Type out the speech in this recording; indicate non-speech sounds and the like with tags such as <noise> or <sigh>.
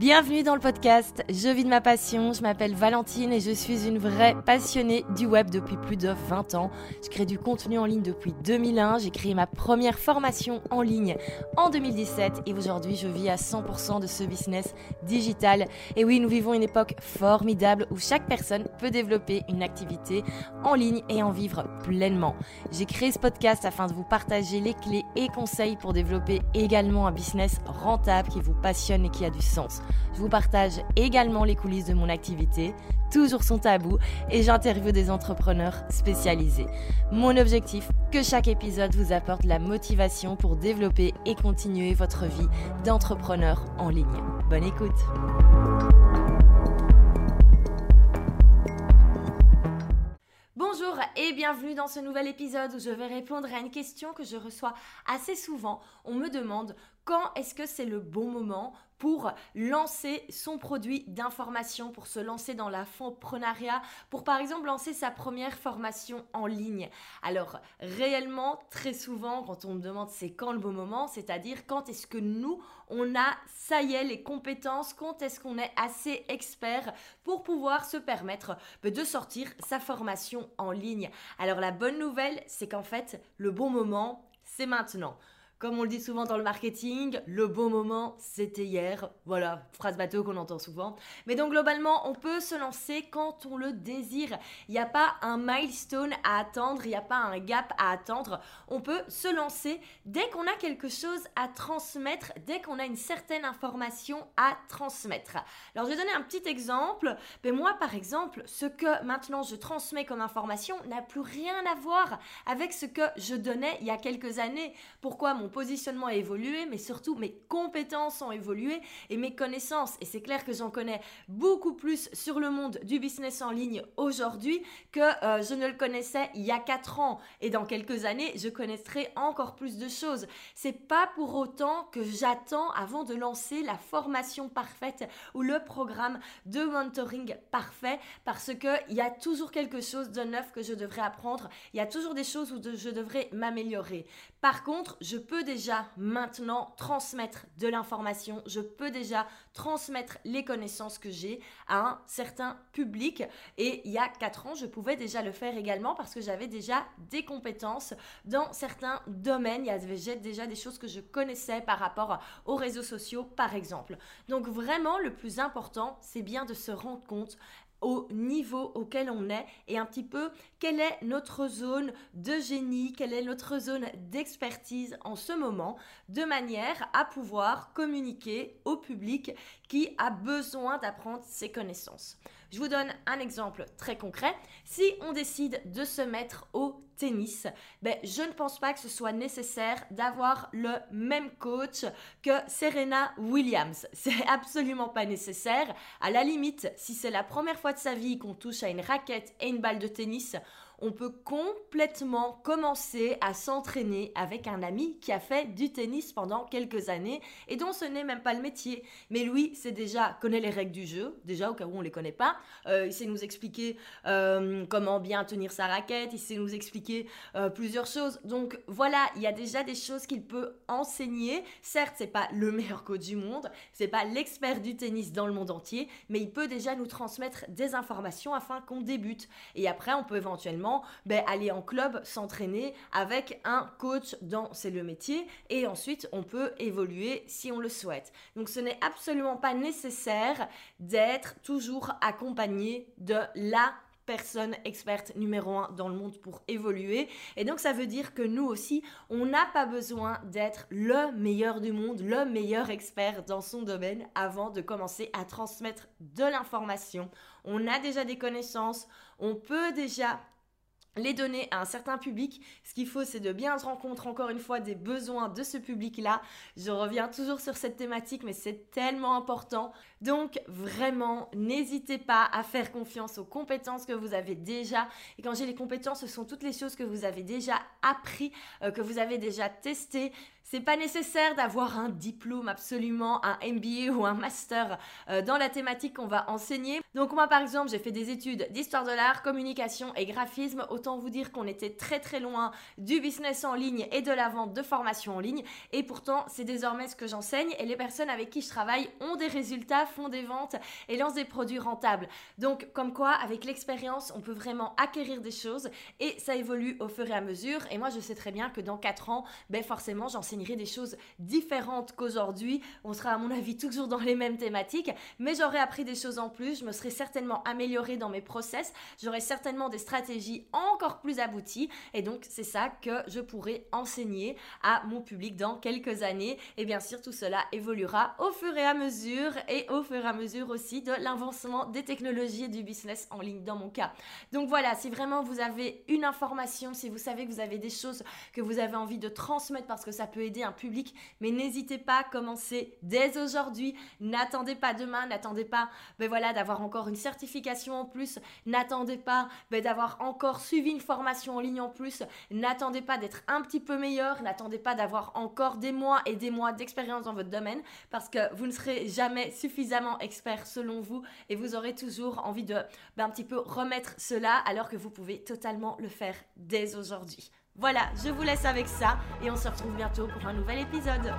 Bienvenue dans le podcast Je vis de ma passion, je m'appelle Valentine et je suis une vraie passionnée du web depuis plus de 20 ans. Je crée du contenu en ligne depuis 2001, j'ai créé ma première formation en ligne en 2017 et aujourd'hui je vis à 100% de ce business digital. Et oui, nous vivons une époque formidable où chaque personne peut développer une activité en ligne et en vivre pleinement. J'ai créé ce podcast afin de vous partager les clés et conseils pour développer également un business rentable qui vous passionne et qui a du sens. Je vous partage également les coulisses de mon activité, toujours son tabou, et j'interviewe des entrepreneurs spécialisés. Mon objectif, que chaque épisode vous apporte la motivation pour développer et continuer votre vie d'entrepreneur en ligne. Bonne écoute Bonjour et bienvenue dans ce nouvel épisode où je vais répondre à une question que je reçois assez souvent. On me demande quand est-ce que c'est le bon moment pour lancer son produit d'information, pour se lancer dans l'infoprenariat, pour par exemple lancer sa première formation en ligne. Alors réellement, très souvent, quand on me demande c'est quand le bon moment, c'est-à-dire quand est-ce que nous, on a, ça y est, les compétences, quand est-ce qu'on est assez expert pour pouvoir se permettre bah, de sortir sa formation en ligne. Alors la bonne nouvelle, c'est qu'en fait, le bon moment, c'est maintenant. Comme on le dit souvent dans le marketing, le bon moment, c'était hier. Voilà, phrase bateau qu'on entend souvent. Mais donc globalement, on peut se lancer quand on le désire. Il n'y a pas un milestone à attendre, il n'y a pas un gap à attendre. On peut se lancer dès qu'on a quelque chose à transmettre, dès qu'on a une certaine information à transmettre. Alors je vais donner un petit exemple. Mais moi, par exemple, ce que maintenant je transmets comme information n'a plus rien à voir avec ce que je donnais il y a quelques années. Pourquoi mon positionnement a évolué, mais surtout mes compétences ont évolué et mes connaissances. Et c'est clair que j'en connais beaucoup plus sur le monde du business en ligne aujourd'hui que euh, je ne le connaissais il y a 4 ans. Et dans quelques années, je connaîtrai encore plus de choses. C'est pas pour autant que j'attends avant de lancer la formation parfaite ou le programme de mentoring parfait parce qu'il y a toujours quelque chose de neuf que je devrais apprendre. Il y a toujours des choses où je devrais m'améliorer. Par contre, je peux déjà maintenant transmettre de l'information, je peux déjà transmettre les connaissances que j'ai à un certain public. Et il y a 4 ans, je pouvais déjà le faire également parce que j'avais déjà des compétences dans certains domaines. Il y avait déjà des choses que je connaissais par rapport aux réseaux sociaux, par exemple. Donc vraiment, le plus important, c'est bien de se rendre compte au niveau auquel on est et un petit peu quelle est notre zone de génie, quelle est notre zone d'expertise en ce moment, de manière à pouvoir communiquer au public qui a besoin d'apprendre ces connaissances. Je vous donne un exemple très concret. Si on décide de se mettre au tennis, ben, je ne pense pas que ce soit nécessaire d'avoir le même coach que Serena Williams. <laughs> C'est absolument pas nécessaire. À la limite, si c'est la première fois de sa vie qu'on touche à une raquette et une balle de tennis, on peut complètement commencer à s'entraîner avec un ami qui a fait du tennis pendant quelques années et dont ce n'est même pas le métier. Mais lui, c'est déjà connaît les règles du jeu, déjà au cas où on les connaît pas. Euh, il sait nous expliquer euh, comment bien tenir sa raquette, il sait nous expliquer euh, plusieurs choses. Donc voilà, il y a déjà des choses qu'il peut enseigner. Certes, c'est pas le <laughs> meilleur coach du monde, c'est pas l'expert du tennis dans le monde entier, mais il peut déjà nous transmettre des informations afin qu'on débute. Et après, on peut éventuellement ben, aller en club, s'entraîner avec un coach dans c'est le métier et ensuite on peut évoluer si on le souhaite. Donc ce n'est absolument pas nécessaire d'être toujours accompagné de la personne experte numéro un dans le monde pour évoluer. Et donc ça veut dire que nous aussi, on n'a pas besoin d'être le meilleur du monde, le meilleur expert dans son domaine avant de commencer à transmettre de l'information. On a déjà des connaissances, on peut déjà les donner à un certain public. Ce qu'il faut, c'est de bien se compte encore une fois des besoins de ce public-là. Je reviens toujours sur cette thématique, mais c'est tellement important. Donc vraiment, n'hésitez pas à faire confiance aux compétences que vous avez déjà. Et quand j'ai les compétences, ce sont toutes les choses que vous avez déjà appris, euh, que vous avez déjà testé. C'est pas nécessaire d'avoir un diplôme absolument, un MBA ou un master euh, dans la thématique qu'on va enseigner. Donc moi par exemple, j'ai fait des études d'histoire de l'art, communication et graphisme. Autant vous dire qu'on était très très loin du business en ligne et de la vente de formation en ligne. Et pourtant, c'est désormais ce que j'enseigne et les personnes avec qui je travaille ont des résultats, font des ventes et lancent des produits rentables. Donc comme quoi, avec l'expérience, on peut vraiment acquérir des choses et ça évolue au fur et à mesure. Et moi, je sais très bien que dans 4 ans, ben forcément, j'enseigne des choses différentes qu'aujourd'hui. On sera à mon avis toujours dans les mêmes thématiques, mais j'aurais appris des choses en plus. Je me serais certainement améliorée dans mes process. J'aurais certainement des stratégies encore plus abouties. Et donc, c'est ça que je pourrais enseigner à mon public dans quelques années. Et bien sûr, tout cela évoluera au fur et à mesure et au fur et à mesure aussi de l'avancement des technologies et du business en ligne dans mon cas. Donc voilà, si vraiment vous avez une information, si vous savez que vous avez des choses que vous avez envie de transmettre parce que ça peut aider un public, mais n'hésitez pas à commencer dès aujourd'hui. N'attendez pas demain, n'attendez pas ben voilà, d'avoir encore une certification en plus, n'attendez pas ben d'avoir encore une formation en ligne en plus, n'attendez pas d'être un petit peu meilleur, n'attendez pas d'avoir encore des mois et des mois d'expérience dans votre domaine, parce que vous ne serez jamais suffisamment expert selon vous et vous aurez toujours envie de ben, un petit peu remettre cela alors que vous pouvez totalement le faire dès aujourd'hui. Voilà, je vous laisse avec ça et on se retrouve bientôt pour un nouvel épisode.